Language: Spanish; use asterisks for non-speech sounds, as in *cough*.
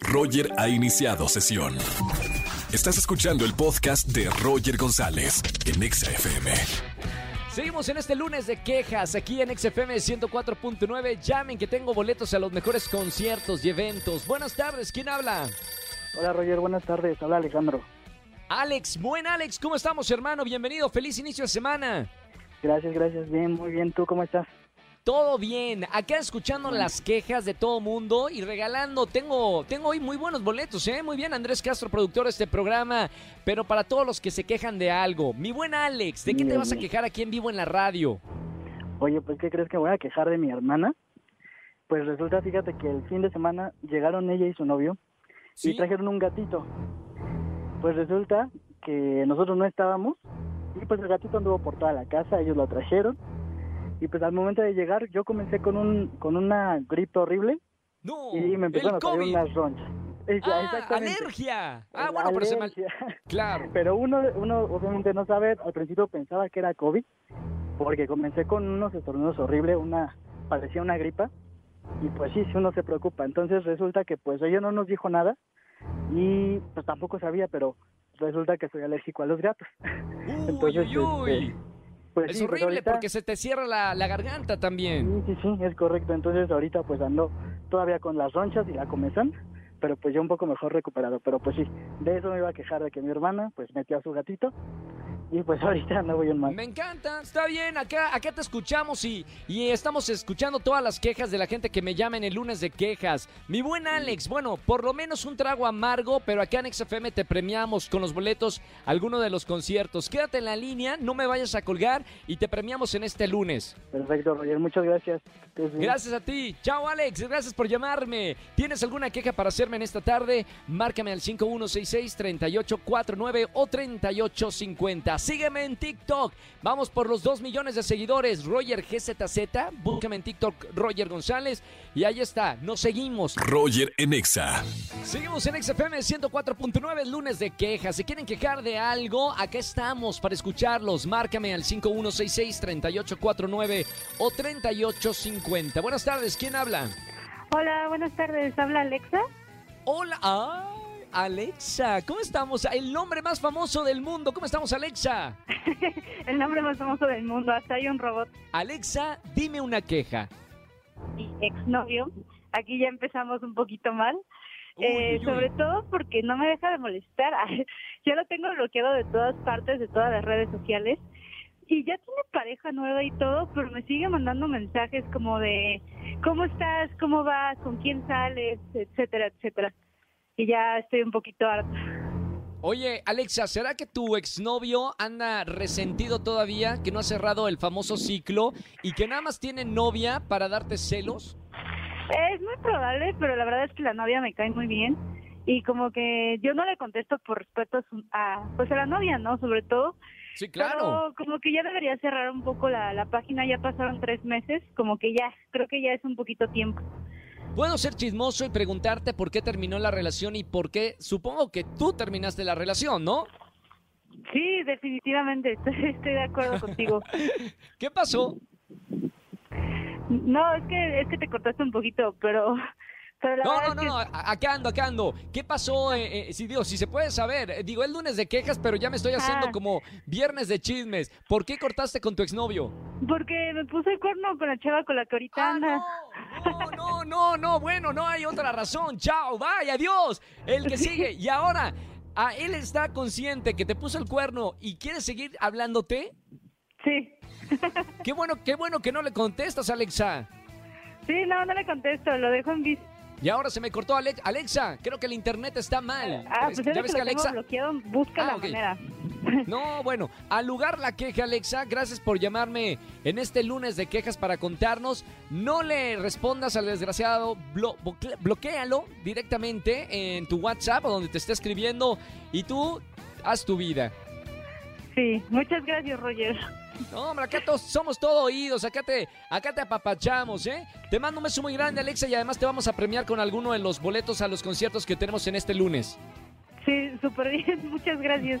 Roger ha iniciado sesión. Estás escuchando el podcast de Roger González en Exa FM. Seguimos en este lunes de quejas aquí en XFM 104.9. Llamen que tengo boletos a los mejores conciertos y eventos. Buenas tardes, ¿quién habla? Hola Roger, buenas tardes. Habla Alejandro. Alex, buen Alex, ¿cómo estamos hermano? Bienvenido, feliz inicio de semana. Gracias, gracias. Bien, muy bien. ¿Tú cómo estás? Todo bien, acá escuchando las quejas de todo mundo y regalando, tengo, tengo hoy muy buenos boletos, ¿eh? Muy bien, Andrés Castro, productor de este programa, pero para todos los que se quejan de algo, mi buen Alex, ¿de qué te vas a quejar aquí en vivo en la radio? Oye, pues ¿qué crees que voy a quejar de mi hermana? Pues resulta, fíjate que el fin de semana llegaron ella y su novio ¿Sí? y trajeron un gatito. Pues resulta que nosotros no estábamos y pues el gatito anduvo por toda la casa, ellos lo trajeron y pues al momento de llegar yo comencé con un con una gripe horrible No, y me empezaron a salir unas ronchas. Ah, alergia. Ah, bueno, pero se mal... Claro. *laughs* Pero uno, uno obviamente no sabe, al principio pensaba que era COVID, porque comencé con unos estornudos horribles, una, parecía una gripa, y pues sí, sí uno se preocupa. Entonces resulta que pues ella no nos dijo nada, y pues tampoco sabía, pero resulta que soy alérgico a los gatos. Uy, *laughs* Entonces, uy, uy. este, Pues es sí, pues horrible ahorita- porque se te cierra la, la garganta también. Sí, sí, sí, es correcto. Entonces ahorita pues ando todavía con las ronchas y la comezón, pero pues ya un poco mejor recuperado. Pero pues sí, de eso me iba a quejar de que mi hermana pues metió a su gatito y pues ahorita no voy en mal. Me encanta, está bien, acá, acá te escuchamos y, y estamos escuchando todas las quejas de la gente que me llama en el lunes de quejas. Mi buen Alex, bueno, por lo menos un trago amargo, pero acá en XFM te premiamos con los boletos a alguno de los conciertos. Quédate en la línea, no me vayas a colgar y te premiamos en este lunes. Perfecto, Roger, muchas gracias. Gracias a ti. Chao Alex, gracias por llamarme. ¿Tienes alguna queja para hacerme en esta tarde? Márcame al 5166-3849 o 3850. Sígueme en TikTok. Vamos por los 2 millones de seguidores. Roger GZZ. Búscame en TikTok Roger González. Y ahí está. Nos seguimos. Roger en Exa. Seguimos en XFM 104.9, lunes de quejas. Si quieren quejar de algo, acá estamos para escucharlos. Márcame al 5166-3849 o 3850. Buenas tardes, ¿quién habla? Hola, buenas tardes. ¿Habla Alexa? Hola, ay, Alexa, ¿cómo estamos? El nombre más famoso del mundo, ¿cómo estamos, Alexa? *laughs* El nombre más famoso del mundo. Hasta hay un robot Alexa, dime una queja. y exnovio. Aquí ya empezamos un poquito mal. Uy, Eh, uy. sobre todo porque no me deja de molestar. *laughs* Yo lo tengo bloqueado de todas partes, de todas las redes sociales. Y ya tiene pareja nueva y todo, pero me sigue mandando mensajes como de ¿cómo estás? ¿Cómo vas? ¿Con quién sales? Etcétera, etcétera. Y ya estoy un poquito harta. Oye, Alexa, ¿será que tu exnovio anda resentido todavía, que no ha cerrado el famoso ciclo y que nada más tiene novia para darte celos? Es muy probable, pero la verdad es que la novia me cae muy bien y como que yo no le contesto por respeto a, su- a, pues a la novia, ¿no? Sobre todo. Sí, claro. Pero como que ya debería cerrar un poco la, la página, ya pasaron tres meses, como que ya, creo que ya es un poquito tiempo. Puedo ser chismoso y preguntarte por qué terminó la relación y por qué, supongo que tú terminaste la relación, ¿no? Sí, definitivamente, *laughs* estoy, estoy de acuerdo contigo. *laughs* ¿Qué pasó? No, es que, es que te cortaste un poquito, pero, pero la No, no, es no, que no, acá ando, acá ando. ¿Qué pasó? Eh, eh, si, digo, si se puede saber. Eh, Digo, el lunes de quejas, pero ya me estoy haciendo Ah. como viernes de chismes. ¿Por qué cortaste con tu exnovio? porque me puse el cuerno con la chava con la que ahorita Ah, anda. no, no, no, no, no, bueno, no hay otra razón. Chao, bye, adiós. El que sigue. *laughs* Y ahora, ¿a él está consciente que te puso el cuerno y quiere seguir hablándote? Sí. *laughs* Qué bueno, qué bueno que no le contestas, Alexa. Sí, no, no le contesto, lo dejo en visto. Y ahora se me cortó Alex. Alexa, creo que el internet está mal. Ah, Es- pues ya ves que que Alexa. bloqueado, busca Ah, la manera. No, bueno, al lugar la queja, Alexa, gracias por llamarme en este lunes de quejas para contarnos. No le respondas al desgraciado, blo- bloquéalo directamente en tu WhatsApp o donde te esté escribiendo y tú haz tu vida. Sí, muchas gracias, Roger. No, hombre, acá todos somos todo oídos, acá te, acá te apapachamos, ¿eh? Te mando un beso muy grande, Alexa, y además te vamos a premiar con alguno de los boletos a los conciertos que tenemos en este lunes. Sí, súper bien, *laughs* muchas gracias.